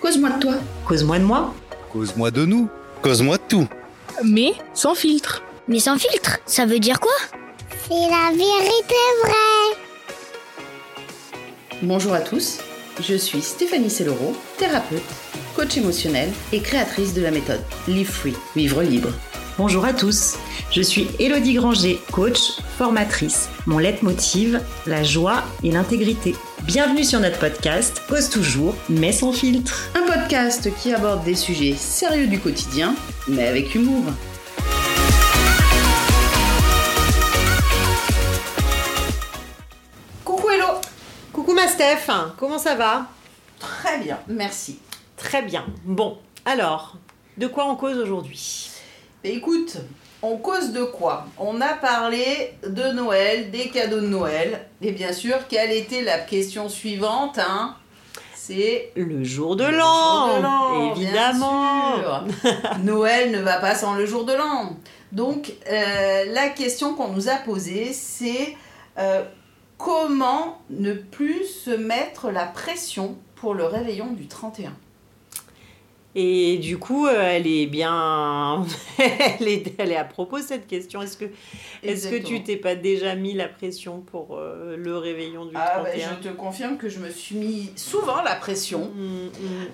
Cause-moi de toi. Cause-moi de moi. Cause-moi de nous. Cause-moi de tout. Mais sans filtre. Mais sans filtre, ça veut dire quoi? C'est la vérité vraie. Bonjour à tous, je suis Stéphanie Sellero, thérapeute, coach émotionnel et créatrice de la méthode Live Free, vivre libre. Bonjour à tous, je suis Elodie Granger, coach, formatrice. Mon leitmotiv, la joie et l'intégrité. Bienvenue sur notre podcast Cause toujours, mais sans filtre. Un podcast qui aborde des sujets sérieux du quotidien, mais avec humour. Coucou Hello Coucou ma Steph, comment ça va? Très bien, merci. Très bien. Bon, alors, de quoi on cause aujourd'hui? Écoute, on cause de quoi? On a parlé de Noël, des cadeaux de Noël, et bien sûr, quelle était la question suivante hein? C'est Le jour de l'an, évidemment. bien sûr. Noël ne va pas sans le jour de l'an. Donc, euh, la question qu'on nous a posée, c'est euh, comment ne plus se mettre la pression pour le réveillon du 31 Et du coup, euh, elle est bien, elle est, elle est à propos cette question. Est-ce que, est-ce que tu t'es pas déjà mis la pression pour euh, le réveillon du Ah, bah, 31 je te confirme que je me suis mis souvent la pression. Mm, mm.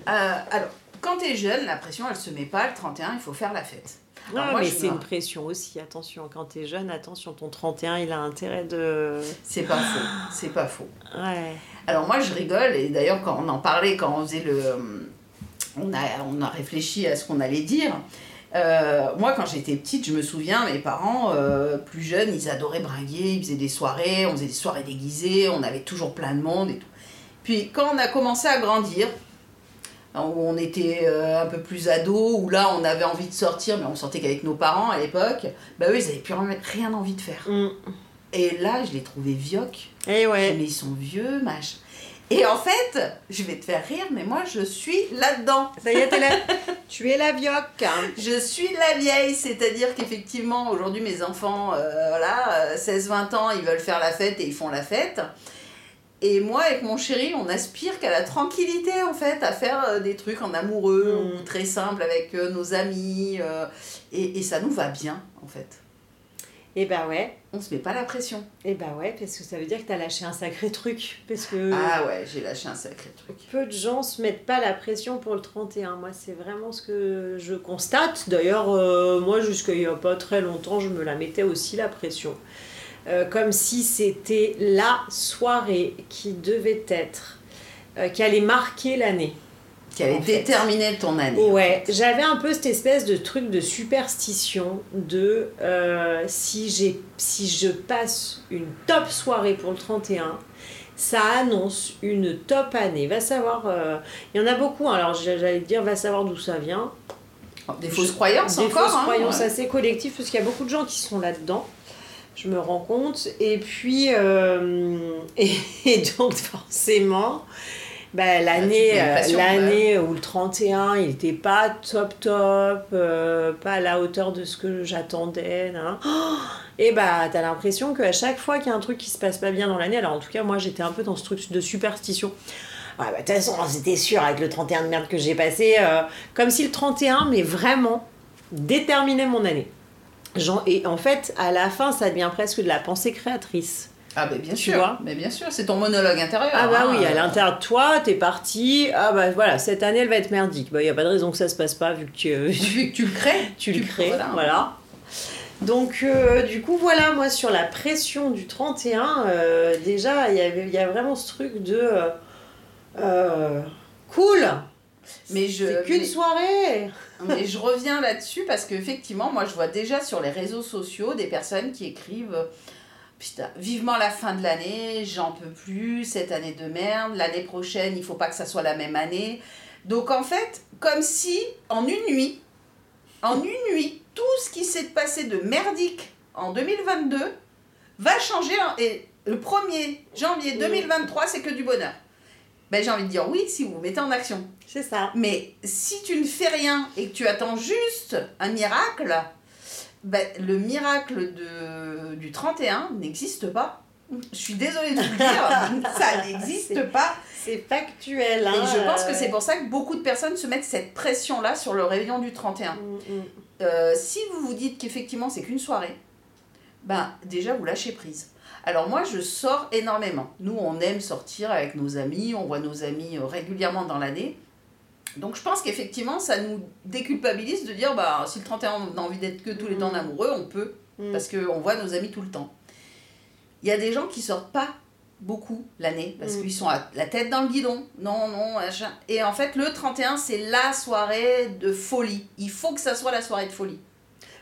Euh, alors, quand tu es jeune, la pression, elle se met pas le 31, il faut faire la fête. Alors, Ah, moi, mais c'est une pression aussi, attention, quand t'es jeune, attention, ton 31, il a intérêt de... C'est pas faux, c'est pas faux. Ouais. Alors moi, je rigole, et d'ailleurs, quand on en parlait, quand on faisait le... On a, on a réfléchi à ce qu'on allait dire. Euh, moi, quand j'étais petite, je me souviens, mes parents, euh, plus jeunes, ils adoraient bringuer, ils faisaient des soirées, on faisait des soirées déguisées, on avait toujours plein de monde et tout. Puis quand on a commencé à grandir, où on était euh, un peu plus ado, où là on avait envie de sortir, mais on sortait qu'avec nos parents à l'époque, bah eux ils avaient plus rien- rien envie de faire. Mm. Et là je les trouvais vioques. Et Je ouais. Mais ils sont vieux, machin. Et en fait, je vais te faire rire, mais moi je suis là-dedans. Ça y est, t'es là. tu es la vioque. Je suis la vieille, c'est-à-dire qu'effectivement, aujourd'hui, mes enfants, euh, voilà, euh, 16-20 ans, ils veulent faire la fête et ils font la fête. Et moi, avec mon chéri, on aspire qu'à la tranquillité, en fait, à faire euh, des trucs en amoureux ou très simples avec euh, nos amis. euh, et, et ça nous va bien, en fait. Et bah ouais. On se met pas la pression. Et bah ouais, parce que ça veut dire que t'as lâché un sacré truc. Parce que Ah ouais, j'ai lâché un sacré truc. peu de gens se mettent pas la pression pour le 31. Moi, c'est vraiment ce que je constate. D'ailleurs, euh, moi, jusqu'à il y a pas très longtemps, je me la mettais aussi la pression. Euh, comme si c'était la soirée qui devait être, euh, qui allait marquer l'année. Qui fait. déterminer ton année. Ouais, j'avais un peu cette espèce de truc de superstition de euh, si, j'ai, si je passe une top soirée pour le 31, ça annonce une top année. Va savoir, euh, il y en a beaucoup, hein. alors j'allais te dire, va savoir d'où ça vient. Des fausses croyances Des encore. fausses hein, croyances ouais. assez collectives, parce qu'il y a beaucoup de gens qui sont là-dedans. Je me rends compte. Et puis, euh, et, et donc forcément, bah, l'année, euh, l'année où le 31, il n'était pas top top, euh, pas à la hauteur de ce que j'attendais. Oh et bah, t'as l'impression qu'à chaque fois qu'il y a un truc qui se passe pas bien dans l'année, alors en tout cas, moi j'étais un peu dans ce truc de superstition. Ouais, bah, de toute façon, c'était sûr avec le 31 de merde que j'ai passé, euh, comme si le 31, mais vraiment, déterminait mon année. Genre, et en fait, à la fin, ça devient presque de la pensée créatrice. Ah bah bien Tu sûr, vois mais bien sûr, c'est ton monologue intérieur. Ah bah hein. oui, à l'intérieur de toi, t'es parti, ah bah voilà, cette année, elle va être merdique. Bah, y a pas de raison que ça se passe pas, vu que tu, Vu que tu le crées, tu le crées, voilà. voilà. Donc, euh, du coup, voilà, moi, sur la pression du 31, euh, déjà, il y avait- il y a vraiment ce truc de... euh, euh, cool Mais je, C'est qu'une mais- soirée mais je reviens là-dessus parce qu'effectivement, moi je vois déjà sur les réseaux sociaux des personnes qui écrivent euh, Putain, vivement la fin de l'année, j'en peux plus, cette année de merde, l'année prochaine, il faut pas que ça soit la même année. Donc en fait, comme si en une nuit, en une nuit, tout ce qui s'est passé de merdique en 2022 va changer et le 1er janvier 2023, c'est que du bonheur. Ben, j'ai envie de dire oui si vous vous mettez en action. C'est ça. Mais si tu ne fais rien et que tu attends juste un miracle, ben, le miracle de, du 31 n'existe pas. Je suis désolée de vous le dire, ça n'existe pas. C'est factuel. Et Hein, je pense que euh, c'est pour ça que beaucoup de personnes se mettent cette pression-là sur le réveillon du 31. mm, mm. Euh, si vous vous dites qu'effectivement c'est qu'une soirée, ben déjà vous lâchez prise. Alors moi je sors énormément. Nous on aime sortir avec nos amis, on voit nos amis euh, régulièrement dans l'année. Donc je pense qu'effectivement ça nous déculpabilise de dire bah si le 31 on a envie d'être que tous les temps en amoureux, on peut Mm. parce qu'on voit nos amis tout le temps. Il y a des gens qui sortent pas beaucoup l'année parce Mm. qu'ils sont à la tête dans le guidon. Non, non, machin. Et en fait, le 31, c'est la soirée de folie. Il faut que ça soit la soirée de folie.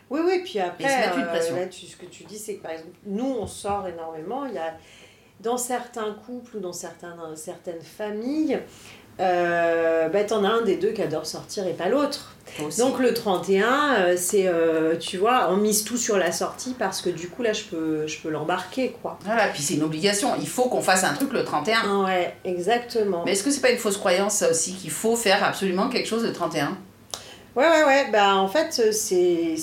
Oui, oui, puis après, euh, là, tu- ce que tu dis, c'est que par exemple, nous, on sort énormément. Il y a, dans certains couples ou dans certains, dans certaines familles, euh, bah, t'en as un des deux qui adore sortir et pas l'autre. Donc le 31, euh, c'est, euh, tu vois, on mise tout sur la sortie parce que du coup, là, je peux, je peux l'embarquer, quoi. Voilà, puis c'est une obligation. Il faut qu'on fasse un truc le 31. Ouais, exactement. Mais est-ce que c'est pas une fausse croyance ça aussi qu'il faut faire absolument quelque chose le 31 Ouais, ouais, ouais. Bah, en fait, c'est, c'est,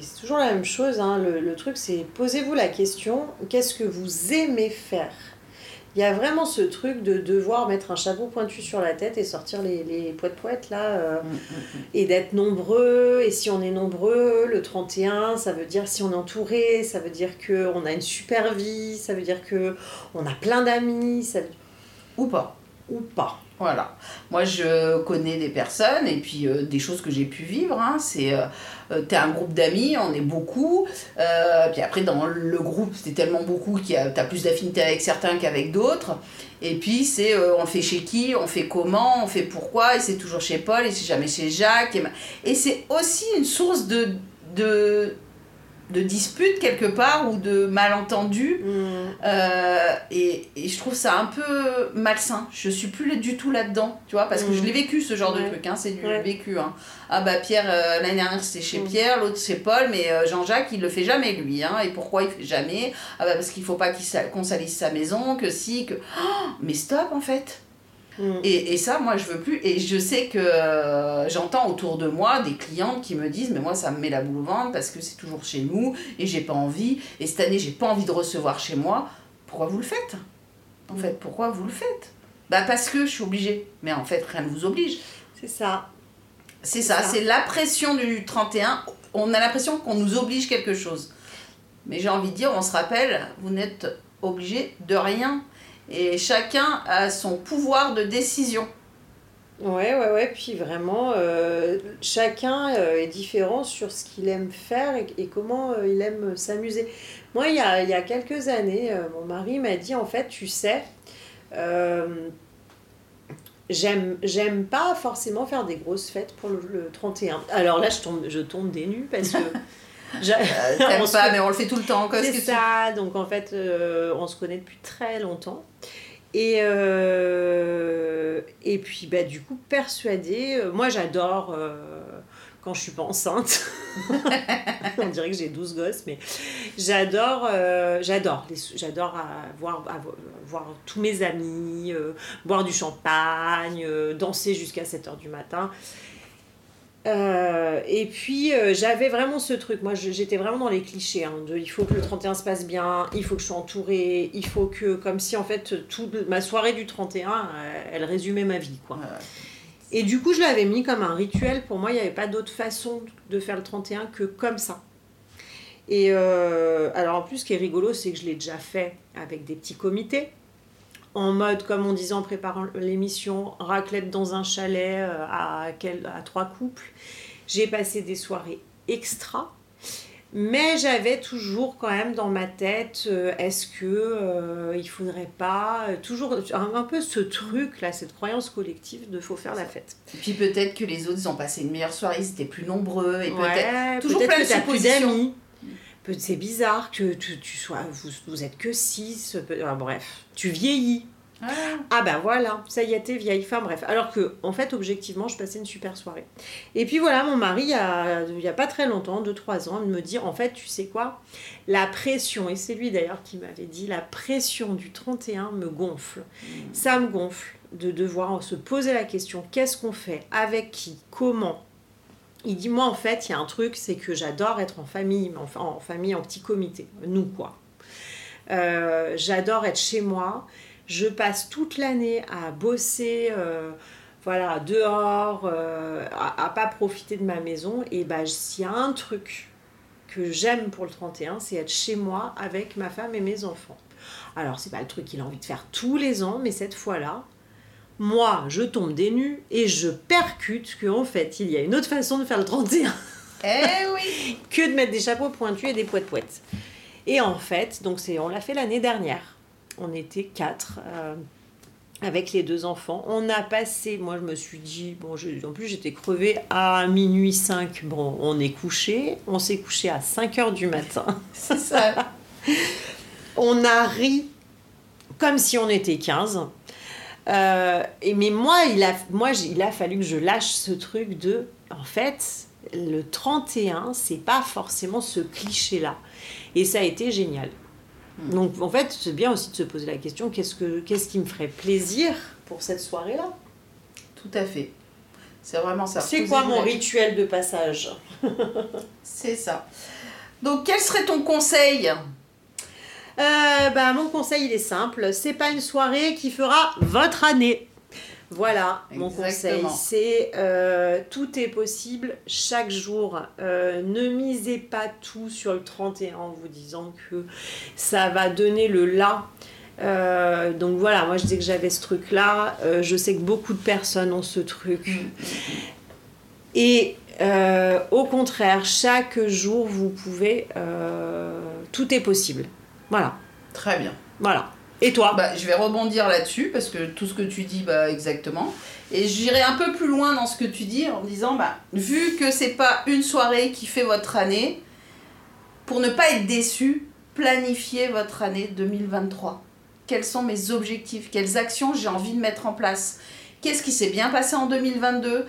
c'est toujours la même chose. Hein. Le, le truc, c'est posez-vous la question qu'est-ce que vous aimez faire? Il y a vraiment ce truc de devoir mettre un chapeau pointu sur la tête et sortir les, les poètes-poètes là. euh, et d'être nombreux. Et si on est nombreux, le 31, ça veut dire si on est entouré, ça veut dire qu'on a une super vie, ça veut dire que on a plein d'amis, ça veut- Ou pas ou pas. Voilà. Moi, je connais des personnes et puis euh, des choses que j'ai pu vivre. Hein, c'est, euh, euh, t'es un groupe d'amis, on est beaucoup. puis après, dans le groupe, c'est tellement beaucoup a, t'as plus d'affinité avec certains qu'avec d'autres. Et puis, c'est on fait chez qui, on fait comment, on fait pourquoi. Et c'est toujours chez Paul et c'est jamais chez Jacques. Et, c'est aussi une source de, de dispute quelque part ou de malentendus. Euh, et, et je trouve ça un peu malsain. Je suis plus du tout là-dedans, tu vois, parce que je l'ai vécu ce genre Ouais. de truc, hein, c'est du Ouais. vécu. Hein. Ah bah Pierre, euh, l'année dernière c'était chez Mhm. Pierre, l'autre c'est Paul, mais euh, Jean-Jacques il le fait jamais lui. Hein. Et pourquoi il fait jamais? Ah bah parce qu'il faut pas qu'on salisse sa maison, que si, que. Oh, mais stop en fait Mm. et, et ça, moi, je veux plus. Et je sais que euh, j'entends autour de moi des clientes qui me disent Mais moi, ça me met la boule au ventre parce que c'est toujours chez nous et j'ai pas envie. Et cette année, j'ai pas envie de recevoir chez moi. Pourquoi vous le faites? En fait, pourquoi vous le faites? Bah, parce que je suis obligée. Mais en fait, rien ne vous oblige. C'est ça. C'est ça, ça. c'est la pression du 31. On a l'impression qu'on nous oblige quelque chose. Mais j'ai envie de dire, on se rappelle, vous n'êtes obligé de rien. Et chacun a son pouvoir de décision. Ouais, ouais, ouais. Puis vraiment, euh, chacun euh, est différent sur ce qu'il aime faire et, et comment euh, il aime s'amuser. Moi, il y a, il y a quelques années, mon mari m'a dit, en fait, tu sais, j'aime, j'aime pas forcément faire des grosses fêtes pour le, le 31. Alors là, je tombe, je tombe des nues parce que... Euh, T'aimes pas, mais on le fait tout le temps. C'est tu- ça, donc en fait, euh, on se connaît depuis très longtemps. Et, euh, et puis, bah, du coup, persuadée, euh, moi j'adore quand je suis pas enceinte. on dirait que j'ai 12 gosses, mais j'adore euh, j'adore j'adore voir, voir tous mes amis, euh, boire du champagne, euh, danser jusqu'à 7h du matin. Euh, et puis euh, j'avais vraiment ce truc, moi j'étais vraiment dans les clichés, hein, de il faut que le 31 se passe bien, il faut que je sois entourée, il faut que, comme si en fait toute ma soirée du 31, euh, elle résumait ma vie quoi. Et du coup je l'avais mis comme un rituel, pour moi il n'y avait pas d'autre façon de faire le 31 que comme ça. Et euh, alors en plus ce qui est rigolo c'est que je l'ai déjà fait avec des petits comités en mode, comme on disait en préparant l'émission, raclette dans un chalet euh, à, trois couples. J'ai passé des soirées extra. Mais j'avais toujours quand même dans ma tête, euh, est-ce que euh, il faudrait pas euh, toujours un, un peu ce truc là, cette croyance collective de faut faire la fête. Et puis peut-être que les autres ils ont passé une meilleure soirée, ils étaient plus nombreux. Et peut-être. Ouais, toujours peut-être plein de suppositions. C'est bizarre que tu, tu sois, vous, vous êtes que six. peut- ah, bref, tu vieillis. Ah. Ah ben voilà, ça y est, t'es vieille. Enfin bref, alors que en fait, objectivement, je passais une super soirée. Et puis voilà, mon mari, il y a, il y a pas très longtemps, 2-3 ans, me dit, en fait, tu sais quoi? La pression, et c'est lui d'ailleurs qui m'avait dit, la pression du 31 me gonfle. Ça me gonfle de devoir se poser la question, qu'est-ce qu'on fait? Avec qui? Comment? Il dit, moi, en fait, il y a un truc, c'est que j'adore être en famille, en famille, en petit comité. Nous, quoi. Euh, J'adore être chez moi. Je passe toute l'année à bosser. euh, voilà, dehors, euh, à, à pas profiter de ma maison. Et bah, s'il y a un truc que j'aime pour le 31, c'est être chez moi avec ma femme et mes enfants. Alors, c'est pas le truc qu'il a envie de faire tous les ans, mais cette fois-là, moi, je tombe des nues et je percute qu'en fait, il y a une autre façon de faire le 31 Eh oui que de mettre des chapeaux pointus et des poètes poètes. Et en fait, donc c'est, on l'a fait l'année dernière. On était quatre euh, avec les deux enfants. On a passé, moi je me suis dit, bon, je- en plus j'étais crevée à minuit 5. Bon, on est couché. On s'est couché à 5 heures du matin. C'est ça. On a ri comme si on était 15. Euh, et mais moi, il a, moi, il a fallu que je lâche ce truc de, en fait, le 31, c'est pas forcément ce cliché-là. Et ça a été génial. Donc, en fait, c'est bien aussi de se poser la question qu'est-ce, que, qu'est-ce qui me ferait plaisir pour cette soirée-là? Tout à fait. C'est vraiment ça. C'est quoi mon rituel de passage? C'est ça. Donc, quel serait ton conseil? Euh, bah, mon conseil, il est simple. C'est pas une soirée qui fera votre année. Voilà, mon conseil, c'est euh, tout est possible chaque jour. Euh, ne misez pas tout sur le 31 en vous disant que ça va donner le là. Euh, donc voilà, moi je dis que j'avais ce truc-là. Je sais que beaucoup de personnes ont ce truc. Et euh, au contraire, chaque jour, vous pouvez... tout est possible. Voilà, Très bien. voilà. Et toi? Bah, je vais rebondir là-dessus parce que tout ce que tu dis, bah, exactement. Et j'irai un peu plus loin dans ce que tu dis en disant, bah, vu que c'est pas une soirée qui fait votre année, pour ne pas être déçu, planifiez votre année 2023. Quels sont mes objectifs? Quelles actions j'ai envie de mettre en place? Qu'est-ce qui s'est bien passé en 2022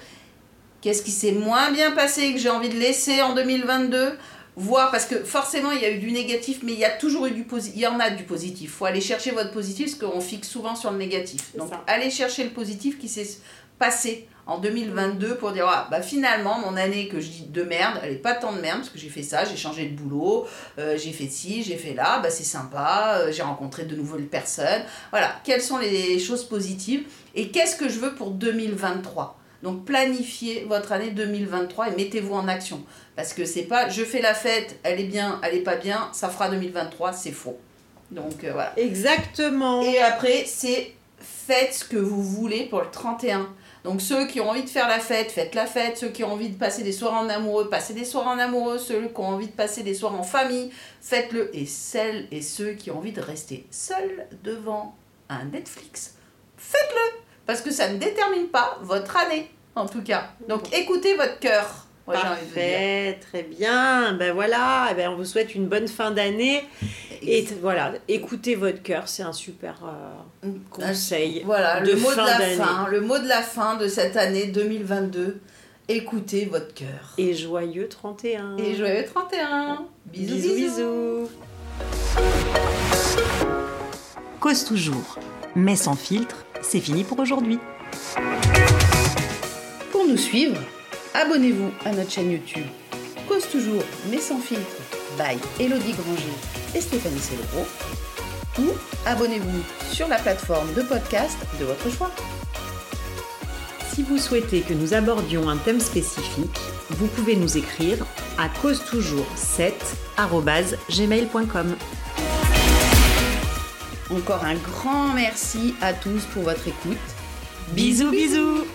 Qu'est-ce qui s'est moins bien passé et que j'ai envie de laisser en 2022 voir parce que forcément il y a eu du négatif mais il y a toujours eu du positif il y en a du positif. Faut aller chercher votre positif parce qu'on fixe souvent sur le négatif. Donc ça. allez chercher le positif qui s'est passé en 2022 pour dire ah, bah finalement mon année que je dis de merde elle est pas tant de merde parce que j'ai fait ça j'ai changé de boulot euh, j'ai fait ci j'ai fait là bah c'est sympa euh, j'ai rencontré de nouvelles personnes. Voilà. Quelles sont les choses positives et qu'est-ce que je veux pour 2023 donc planifiez votre année 2023 et mettez-vous en action. Parce que c'est pas je fais la fête, elle est bien, elle est pas bien, ça fera 2023, c'est faux. Donc euh, voilà. Exactement. Et après, c'est faites ce que vous voulez pour le 31. Donc ceux qui ont envie de faire la fête, faites la fête. Ceux qui ont envie de passer des soirées en amoureux, passez des soirées en amoureux. Ceux qui ont envie de passer des soirées en famille, faites-le. Et celles et ceux qui ont envie de rester seuls devant un Netflix, faites-le. Parce que ça ne détermine pas votre année, en tout cas. Donc écoutez votre cœur. Parfait, très bien. Ben voilà, eh ben, on vous souhaite une bonne fin d'année. Et voilà, écoutez votre cœur, c'est un super euh, conseil. Voilà, de le mot de la fin, le mot de la fin de cette année 2022. Écoutez votre cœur. Et joyeux 31. Et joyeux 31. Bisous, bisous. bisous. bisous. Cause toujours, mais sans filtre, c'est fini pour aujourd'hui. Pour nous suivre, abonnez-vous à notre chaîne YouTube Cause toujours mais sans filtre by Elodie Granger et Stéphanie Célébro ou abonnez-vous sur la plateforme de podcast de votre choix. Si vous souhaitez que nous abordions un thème spécifique, vous pouvez nous écrire à cause toujours 7gmail.com. Encore un grand merci à tous pour votre écoute. Bisous, bisous.